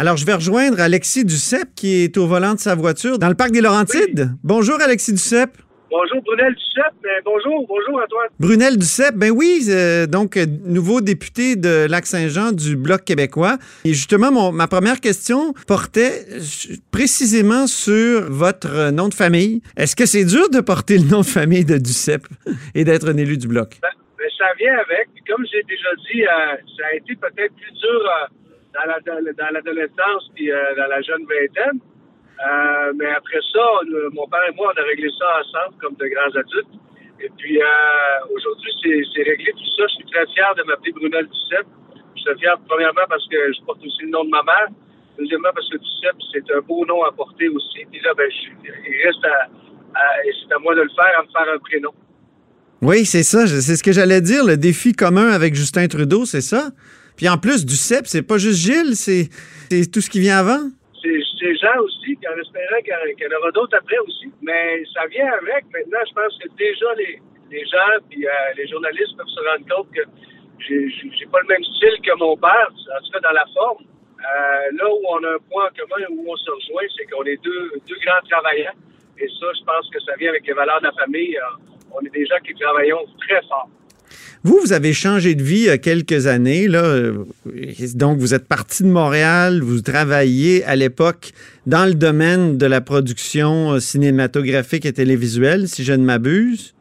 Alors, je vais rejoindre Alexis Duceppe qui est au volant de sa voiture dans le parc des Laurentides. Bonjour, Alexis Duceppe. Bonjour Brunel Duceppe. Ben, bonjour, bonjour Antoine. Brunel Duceppe, ben oui, euh, donc euh, nouveau député de Lac-Saint-Jean du Bloc québécois. Et justement, mon, ma première question portait euh, précisément sur votre nom de famille. Est-ce que c'est dur de porter le nom de famille de Duceppe et d'être un élu du Bloc? Ben, ben, ça vient avec. Comme j'ai déjà dit, ça a été peut-être plus dur dans l'adolescence puis dans la jeune vingtaine. Euh, mais après ça, mon père et moi, on a réglé ça ensemble comme de grands adultes. Et puis euh, aujourd'hui, c'est réglé tout ça. Je suis très fier de m'appeler Brunel Duceppe. Je suis fier premièrement parce que je porte aussi le nom de ma mère. Deuxièmement parce que Duceppe, c'est un beau nom à porter aussi. Puis là, ben, il reste à, c'est à moi de le faire, à me faire un prénom. Oui, c'est ça. C'est ce que j'allais dire. Le défi commun avec Justin Trudeau, c'est ça? Puis en plus, Duceppe, c'est pas juste Gilles, c'est tout ce qui vient avant des gens aussi, en espérant qu'il y en aura d'autres après aussi. Mais ça vient avec. Maintenant, je pense que déjà les, les gens puis euh, les journalistes peuvent se rendre compte que j'ai pas le même style que mon père, en tout cas dans la forme. Euh, là où on a un point en commun, où on se rejoint, c'est qu'on est deux, deux grands travailleurs. Et ça, je pense que ça vient avec les valeurs de la famille. Euh, on est des gens qui travaillons très fort. Vous, vous avez changé de vie il y a quelques années. Là. Donc, vous êtes parti de Montréal, vous travailliez à l'époque dans le domaine de la production euh, cinématographique et télévisuelle, si je ne m'abuse.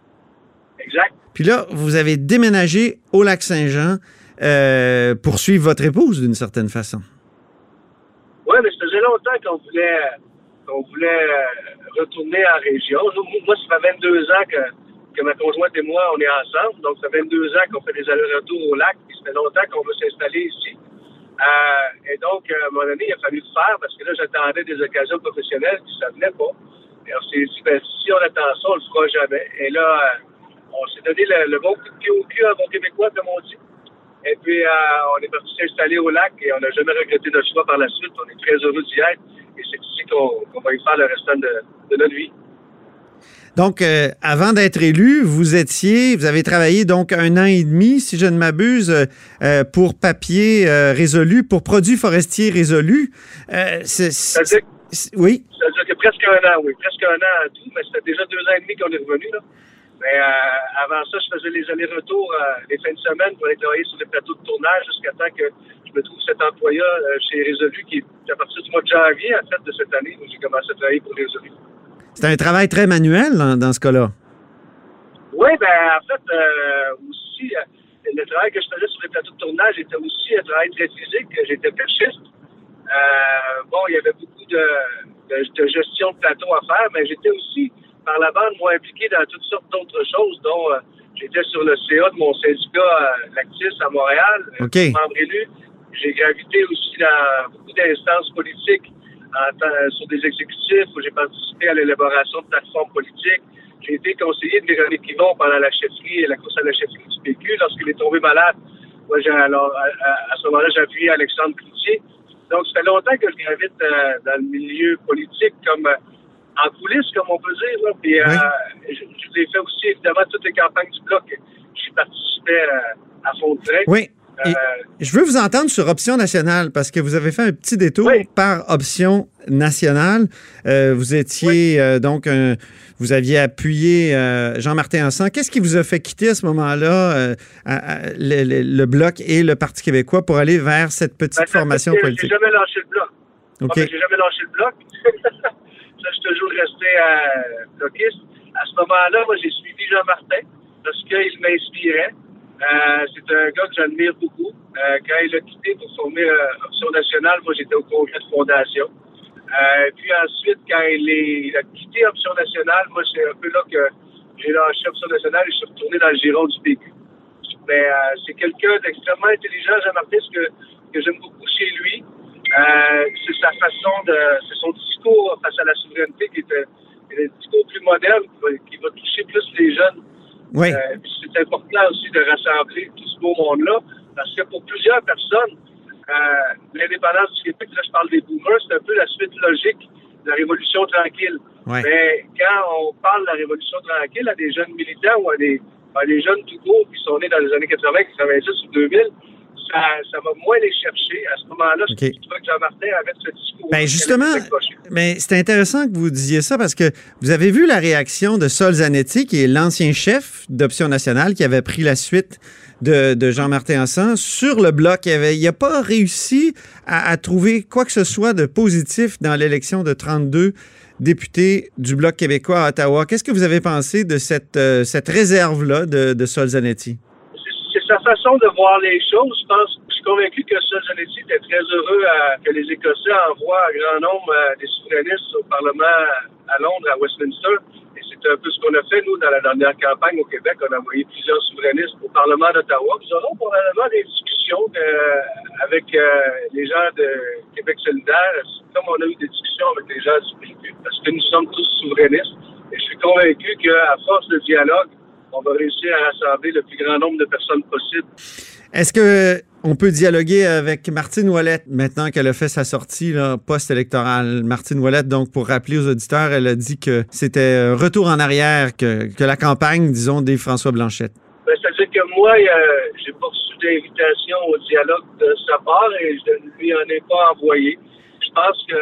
Exact. Puis là, vous avez déménagé au Lac-Saint-Jean euh, pour suivre votre épouse d'une certaine façon. Oui, mais ça faisait longtemps qu'on voulait, qu'on voulait euh, retourner en région. moi, ça fait 22 ans que que ma conjointe et moi, on est ensemble. Donc, ça fait 22 ans qu'on fait des allers-retours au lac, puis ça fait longtemps qu'on veut s'installer ici. Euh, et donc, à un moment il a fallu le faire parce que là, j'attendais des occasions professionnelles, puis ça venait pas. Et on s'est dit, ben, si on attend ça, on le fera jamais. Et là, euh, on s'est donné le, bon coup de pied au cul à bon québécois, comme on dit. Et puis, euh, on est parti s'installer au lac et on n'a jamais regretté notre choix par la suite. On est très heureux d'y être et c'est ici qu'on va y faire le restant de notre vie. Donc, euh, avant d'être élu, vous étiez, vous avez travaillé donc un an et demi, si je ne m'abuse, euh, pour papier euh, résolu, pour produits forestiers résolus. c'est, oui? Ça veut dire que presque un an, oui, presque un an à tout, mais c'était déjà deux ans et demi qu'on est revenu. Là. Mais avant ça, je faisais les allers-retours les fins de semaine pour aller travailler sur les plateaux de tournage jusqu'à temps que je me trouve cet employeur chez Résolu qui est à partir du mois de janvier, en fait, de cette année, où j'ai commencé à travailler pour Résolu. C'est un travail très manuel dans, ce cas-là. Oui, ben en fait, euh, aussi, euh, le travail que je faisais sur les plateaux de tournage était aussi un travail très physique. J'étais perchiste. Euh, bon, il y avait beaucoup de, gestion de plateau à faire, mais j'étais aussi, par la bande, moi, impliqué dans toutes sortes d'autres choses, dont j'étais sur le CA de mon syndicat Lactis à Montréal, okay. membre élu. J'ai gravité aussi dans beaucoup d'instances politiques sur des exécutifs où j'ai participé à l'élaboration de plateformes politiques. J'ai été conseiller de Véronique Yvon pendant la chefferie et la course à la chefferie du PQ. Lorsqu'il est tombé malade, moi, alors, à, ce moment-là, j'ai appuyé Alexandre Cloutier. Donc, ça fait longtemps que je gravite euh, dans le milieu politique comme euh, en coulisses, comme on peut dire. Là. Puis, euh, je, je l'ai fait aussi, évidemment, toutes les campagnes du bloc. J'y participais à fond de train. Oui. Euh, je veux vous entendre sur Option nationale parce que vous avez fait un petit détour par Option nationale. Euh, vous étiez euh, donc vous aviez appuyé Jean-Martin Ensemble. Qu'est-ce qui vous a fait quitter à ce moment-là le, Bloc et le Parti québécois pour aller vers cette petite ben, formation politique? J'ai jamais lâché le Bloc. OK. j'ai jamais lâché le Bloc. je suis toujours resté bloquiste. À ce moment-là, moi, j'ai suivi Jean-Martin parce qu'il m'inspirait. Euh, c'est un gars que j'admire beaucoup. Euh, quand il a quitté pour former euh, Option nationale, moi j'étais au congrès de fondation. puis ensuite, quand il, a quitté Option nationale, moi c'est un peu là que j'ai lâché Option nationale et je suis retourné dans le giron du PQ. Mais c'est quelqu'un d'extrêmement intelligent, Jean-Martin, ce que, que j'aime beaucoup chez lui. c'est sa façon de. C'est son discours face à la souveraineté qui est, un discours plus moderne, qui va toucher plus les jeunes oui. Euh, c'est important aussi de rassembler tout ce beau monde-là, parce que pour plusieurs personnes, euh, l'indépendance du Québec, là je parle des boomers, c'est un peu la suite logique de la Révolution tranquille. Mais quand on parle de la Révolution tranquille à des jeunes militants ou à des, à des jeunes tout court qui sont nés dans les années 80, 90 ou 2000, ça, va moins les chercher. À ce moment-là, je crois que Jean-Martin avait ce discours. Ben justement, mais c'est intéressant que vous disiez ça parce que vous avez vu la réaction de Sol Zanetti, qui est l'ancien chef d'Option nationale, qui avait pris la suite de, Jean-Martin Hassan sur le bloc. Il n'a pas réussi à, trouver quoi que ce soit de positif dans l'élection de 32 députés du Bloc québécois à Ottawa. Qu'est-ce que vous avez pensé de cette, euh, cette réserve-là de, de Sol Zanetti? sa façon de voir les choses. Je pense, convaincu que Zanetti était très heureux que les Écossais envoient un grand nombre euh, des souverainistes au Parlement à Londres, à Westminster. Et c'est un peu ce qu'on a fait, nous, dans la dernière campagne au Québec. On a envoyé plusieurs souverainistes au Parlement d'Ottawa. Nous aurons probablement des discussions euh, avec euh, les gens de Québec solidaire, comme on a eu des discussions avec les gens du PQ, parce que nous sommes tous souverainistes. Et je suis convaincu qu'à force de dialogue, on va réussir à rassembler le plus grand nombre de personnes possible. Est-ce que on peut dialoguer avec Martine Ouellette maintenant qu'elle a fait sa sortie post-électorale? Martine Ouellette, donc, pour rappeler aux auditeurs, elle a dit que c'était un retour en arrière, que, la campagne, disons, des François Blanchette. Ben, C'est-à-dire que moi, j'ai pas reçu d'invitation au dialogue de sa part et je ne lui en ai pas envoyé. Je pense que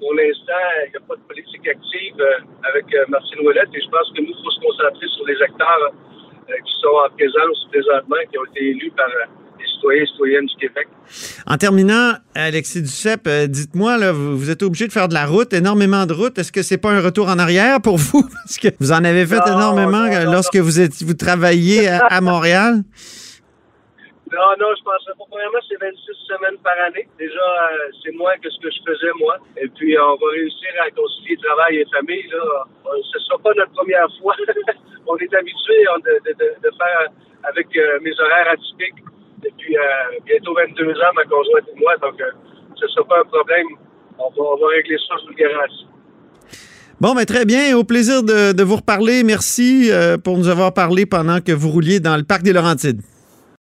pour l'instant, il n'y a pas de politique active euh, avec euh, Martine Ouellette et je pense que nous, il faut se concentrer sur les acteurs euh, qui sont en présence présentement, qui ont été élus par citoyens et citoyennes du Québec. En terminant, Alexis Duceppe, dites-moi, là, vous, êtes obligé de faire de la route, énormément de route. Est-ce que c'est pas un retour en arrière pour vous? Parce que vous en avez fait énormément lorsque vous, êtes, vous travailliez à Montréal. Non, non, je pense pas. Premièrement, c'est 26 semaines par année. Déjà, euh, c'est moins que ce que je faisais, moi. Et puis, on va réussir à concilier travail et famille. Là. Euh, ce ne sera pas notre première fois. on est habitué de, de, de, faire avec euh, mes horaires atypiques depuis bientôt 22 ans, ma conjointe et moi. Donc, ce ne sera pas un problème. On va, régler ça, je vous le garantis. Bon, mais très bien. Au plaisir de, de vous reparler. Merci pour nous avoir parlé pendant que vous rouliez dans le parc des Laurentides.